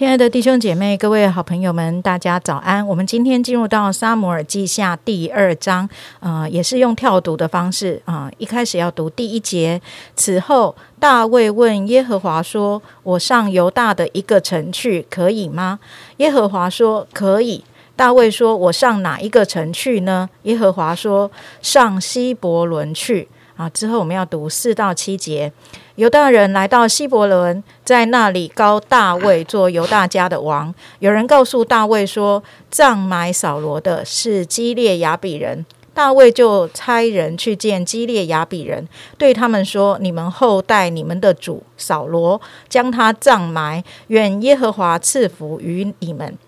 亲爱的弟兄姐妹、各位好朋友们，大家早安！我们今天进入到《撒母耳记下》第二章，呃，也是用跳读的方式啊、一开始要读第一节。此后，大卫问耶和华说：“我上犹大的一个城去，可以吗？”耶和华说：“可以。”大卫说：“我上哪一个城去呢？”耶和华说：“上希伯伦去。”啊，之后我们要读四到七节。犹大人来到希伯伦，在那里高大卫做犹大家的王。有人告诉大卫说，葬埋扫罗的是基列雅比人。大卫就差人去见基列雅比人，对他们说：“你们后代你们的主扫罗，将他葬埋，愿耶和华赐福于你们。”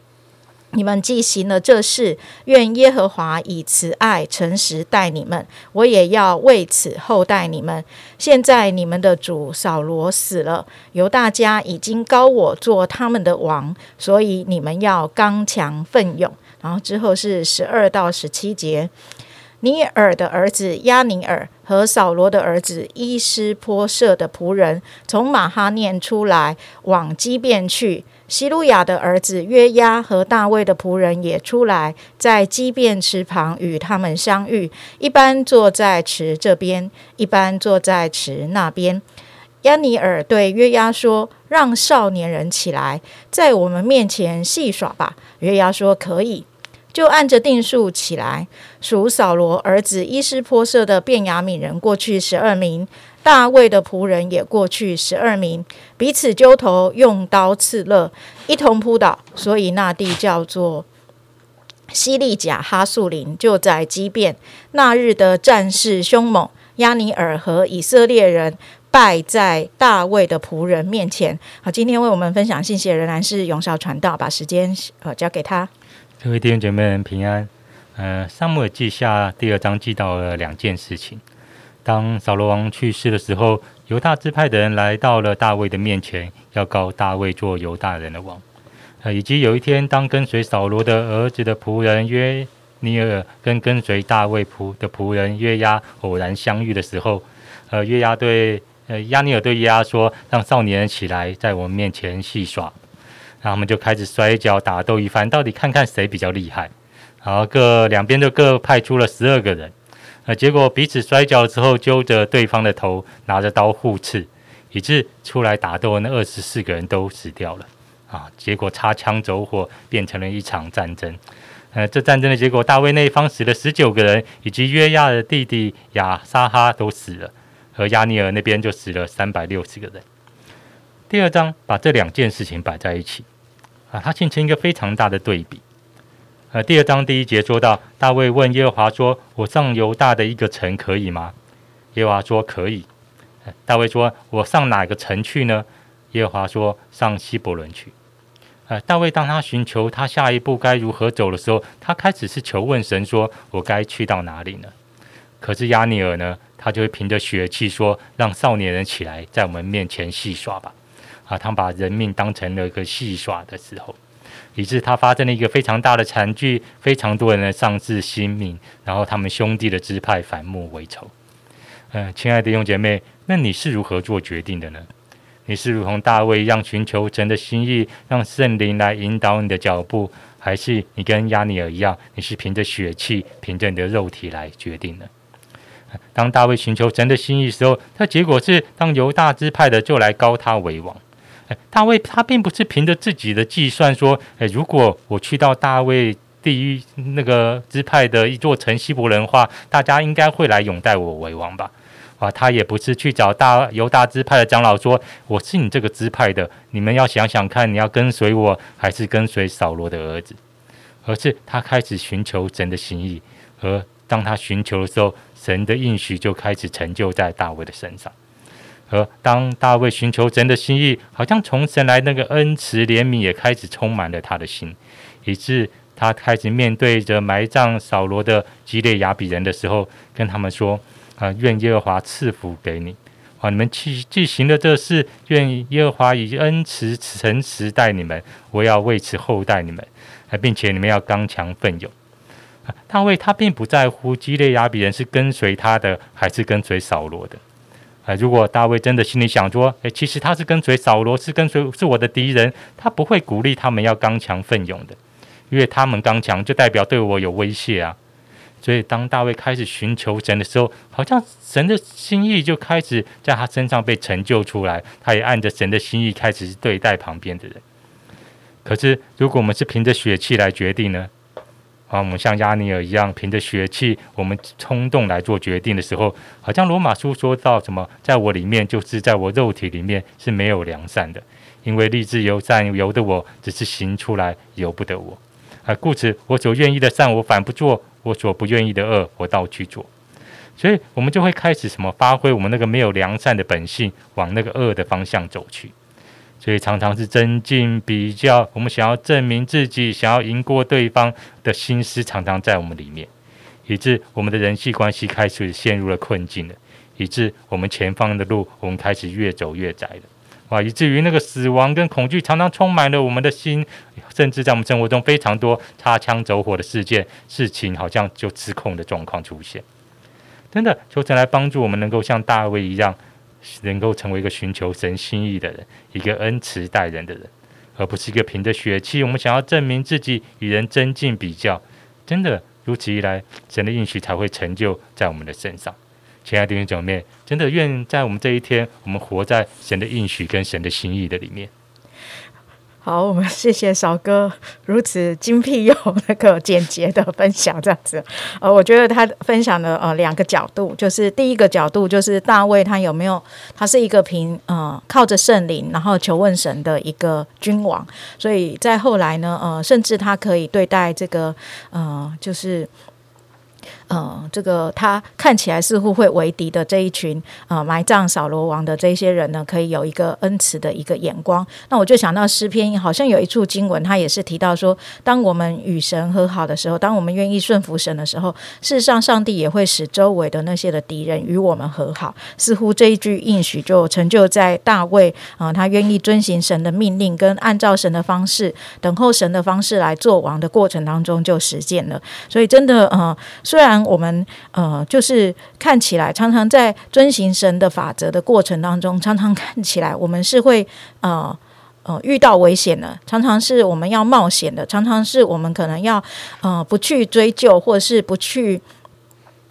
你们既行了这事，愿耶和华以慈爱、诚实待你们，我也要为此厚待你们。现在你们的主扫罗死了，由大家已经高我做他们的王，所以你们要刚强奋勇。然后之后是十二到十七节。尼尔的儿子亚尼尔和扫罗的儿子伊斯波舍的仆人从马哈念出来，往基变去。希路亚的儿子约押和大卫的仆人也出来，在基变池旁与他们相遇，一般坐在池这边，一般坐在池那边。亚尼尔对约押说：“让少年人起来，在我们面前戏耍吧。”约押说：“可以。”就按着定数起来，属扫罗儿子伊斯波舍的便雅悯人过去十二名，大卫的仆人也过去十二名，彼此揪头，用刀刺勒，一同扑倒，所以那地叫做西利甲哈素林，就在激变。那日的战事凶猛，亚尼尔和以色列人败在大卫的仆人面前。好，今天为我们分享信息的仍然是永少传道，把时间呃交给他。各位弟兄姐妹平安。呃，撒母记下第二章记到了两件事情。当扫罗王去世的时候，犹大支派的人来到了大卫的面前，要告大卫做犹大人的王。呃，以及有一天，当跟随扫罗的儿子的仆人约尼尔跟跟随大卫仆的仆人约押偶然相遇的时候，呃，约押对呃亚尼尔对约押说：“让少年起来，在我们面前戏耍。”然后他们就开始摔跤打斗一番，到底看看谁比较厉害。然后各两边就各派出了十二个人，呃，结果彼此摔跤之后，揪着对方的头，拿着刀互刺，以致出来打斗的那二十四个人都死掉了。啊，结果擦枪走火，变成了一场战争。呃，这战争的结果，大卫那一方死了十九个人，以及约亚的弟弟亚沙哈都死了，而亚尼尔那边就死了三百六十个人。第二章把这两件事情摆在一起。啊，它形成一个非常大的对比。呃，第二章第一节说到，大卫问耶和华说：“我上犹大的一个城可以吗？”耶和华说：“可以。”大卫说：“我上哪个城去呢？”耶和华说：“上希伯伦去。”呃，大卫当他寻求他下一步该如何走的时候，他开始是求问神说：“我该去到哪里呢？”可是亚尼尔呢，他就会凭着血气说：“让少年人起来，在我们面前戏耍吧。”啊，他把人命当成了一个戏耍的时候，以致他发生了一个非常大的惨剧，非常多人呢丧失性命，然后他们兄弟的支派反目为仇。嗯、亲爱的弟兄姐妹，那你是如何做决定的呢？你是如同大卫一样寻求神的心意，让圣灵来引导你的脚步，还是你跟亚尼尔一样，你是凭着血气、凭着你的肉体来决定呢？当大卫寻求神的心意时候，他结果是当犹大支派的就来高他为王。大卫他并不是凭着自己的计算说，哎，如果我去到大卫地狱那个支派的一座城希伯伦话，大家应该会来拥戴我为王吧？啊，他也不是去找大犹大支派的长老说，我是你这个支派的，你们要想想看，你要跟随我还是跟随扫罗的儿子？而是他开始寻求神的心意，而当他寻求的时候，神的应许就开始成就在大卫的身上。而当大卫寻求神的心意，好像从神来那个恩慈怜悯也开始充满了他的心，以致他开始面对着埋葬扫罗的基列雅比人的时候，跟他们说：“啊，愿耶和华赐福给你。啊，你们去进行了这事，愿耶和华以恩慈诚实待你们。我要为此厚待你们，啊，并且你们要刚强奋勇。”大卫他并不在乎基列雅比人是跟随他的，还是跟随扫罗的。啊，如果大卫真的心里想说，诶，其实他是跟随扫罗，是跟随是我的敌人，他不会鼓励他们要刚强奋勇的，因为他们刚强就代表对我有威胁啊。所以当大卫开始寻求神的时候，好像神的心意就开始在他身上被成就出来，他也按着神的心意开始对待旁边的人。可是如果我们是凭着血气来决定呢？啊，我们像亚尼尔一样，凭着血气，我们冲动来做决定的时候，好像罗马书说到什么，在我里面，就是在我肉体里面是没有良善的，因为立志由善由的我，只是行出来由不得我。啊，故此我所愿意的善我反不做，我所不愿意的恶我倒去做，所以我们就会开始什么，发挥我们那个没有良善的本性，往那个恶的方向走去。所以常常是增进比较，我们想要证明自己，想要赢过对方的心思，常常在我们里面，以致我们的人际关系开始陷入了困境了，以致我们前方的路，我们开始越走越窄了，哇！以至于那个死亡跟恐惧常常充满了我们的心，甚至在我们生活中非常多擦枪走火的事件，事情好像就失控的状况出现。真的，求神来帮助我们，能够像大卫一样。能够成为一个寻求神心意的人，一个恩慈待人的人，而不是一个凭着血气，我们想要证明自己与人增进比较。真的如此一来，神的应许才会成就在我们的身上。亲爱的弟兄姐妹，真的愿在我们这一天，我们活在神的应许跟神的心意的里面。好，我们谢谢少哥如此精辟又那个简洁的分享，这样子。呃，我觉得他分享的呃两个角度，就是第一个角度就是大卫他有没有，他是一个凭呃靠着圣灵然后求问神的一个君王，所以在后来呢，呃，甚至他可以对待这个呃就是。呃，这个他看起来似乎会为敌的这一群呃埋葬扫罗王的这些人呢，可以有一个恩慈的一个眼光。那我就想到诗篇，好像有一处经文，他也是提到说，当我们与神和好的时候，当我们愿意顺服神的时候，事实上上帝也会使周围的那些的敌人与我们和好。似乎这一句应许就成就在大卫啊，他愿意遵行神的命令，跟按照神的方式等候神的方式来做王的过程当中就实践了。所以真的呃，虽然我们呃，就是看起来常常在遵行神的法则的过程当中，常常看起来我们是会呃呃遇到危险的，常常是我们要冒险的，常常是我们可能要呃不去追究，或是不去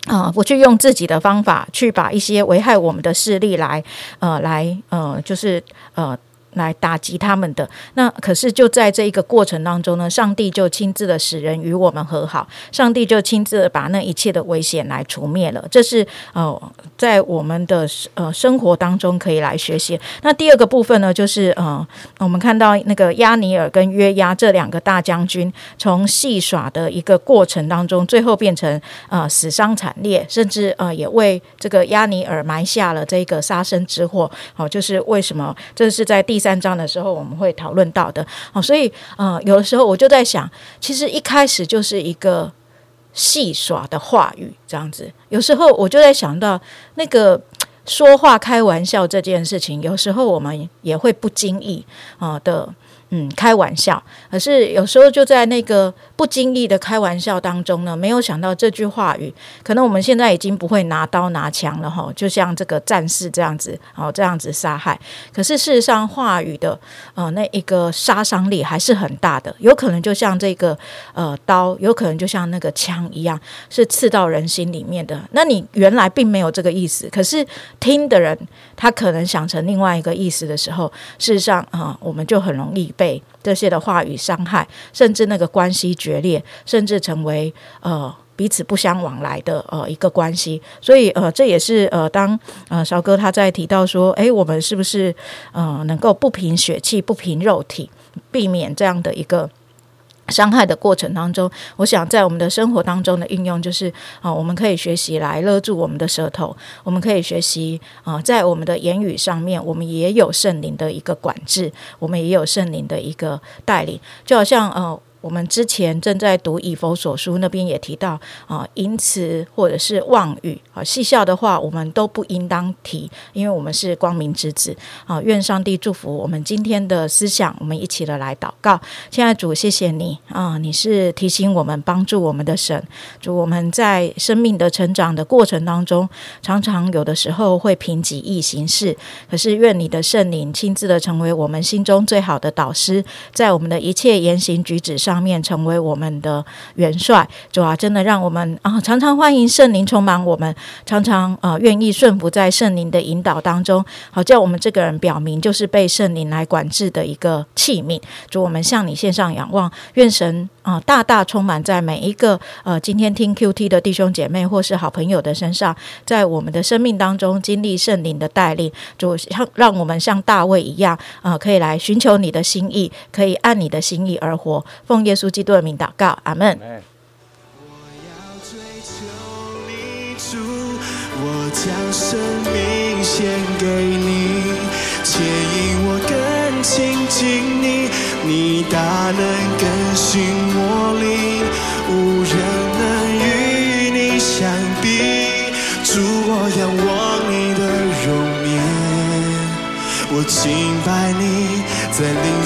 啊不去用自己的方法去把一些危害我们的势力来呃来呃就是呃。来打击他们的那可是就在这一个过程当中呢，上帝就亲自的使人与我们和好，上帝就亲自把那一切的危险来除灭了。这是呃在我们的呃生活当中可以来学习。那第二个部分呢，就是呃我们看到那个亚尼尔跟约押这两个大将军，从戏耍的一个过程当中，最后变成呃死伤惨烈，甚至呃也为这个亚尼尔埋下了这个杀身之祸。好，就是为什么这是在第三章的时候，我们会讨论到的。好，所以呃，有的时候我就在想，其实一开始就是一个戏耍的话语，这样子。有时候我就在想到那个 说话开玩笑这件事情，有时候我们也会不经意啊的。嗯，开玩笑，可是有时候就在那个不经意的开玩笑当中呢，没有想到这句话语，可能我们现在已经不会拿刀拿枪了哈，就像这个战士这样子，哦，这样子杀害。可是事实上，话语的呃那一个杀伤力还是很大的，有可能就像这个呃刀，有可能就像那个枪一样，是刺到人心里面的。那你原来并没有这个意思，可是听的人他可能想成另外一个意思的时候，事实上啊，我们就很容易。被这些的话语伤害，甚至那个关系决裂，甚至成为呃彼此不相往来的呃一个关系。所以呃，这也是呃当呃小哥他在提到说，哎，我们是不是呃能够不凭血气，不凭肉体，避免这样的一个。伤害的过程当中，我想在我们的生活当中的应用就是啊，我们可以学习来勒住我们的舌头，我们可以学习啊，在我们的言语上面，我们也有圣灵的一个管制，我们也有圣灵的一个带领，就好像呃。我们之前正在读以佛所书，那边也提到啊，淫词或者是妄语啊，戏笑的话，我们都不应当提，因为我们是光明之子啊。愿上帝祝福我们今天的思想，我们一起的来祷告。现在主，谢谢你啊，你是提醒我们、帮助我们的神。主，我们在生命的成长的过程当中，常常有的时候会凭己意行事，可是愿你的圣灵亲自的成为我们心中最好的导师，在我们的一切言行举止上。上面成为我们的元帅，主啊，真的让我们啊常常欢迎圣灵充满我们，常常呃愿意顺服在圣灵的引导当中，好叫我们这个人表明就是被圣灵来管制的一个器皿。主，我们向你献上仰望，愿神啊大大充满在每一个呃今天听 Q T 的弟兄姐妹或是好朋友的身上，在我们的生命当中经历圣灵的带领，主像让我们像大卫一样啊，可以来寻求你的心意，可以按你的心意而活。奉耶稣基督的名祷告，阿门。我将生命献给你，牵引我更亲近你，大能更新我灵，无人能与你相比。主，我仰望你的容颜，我敬拜你，在灵。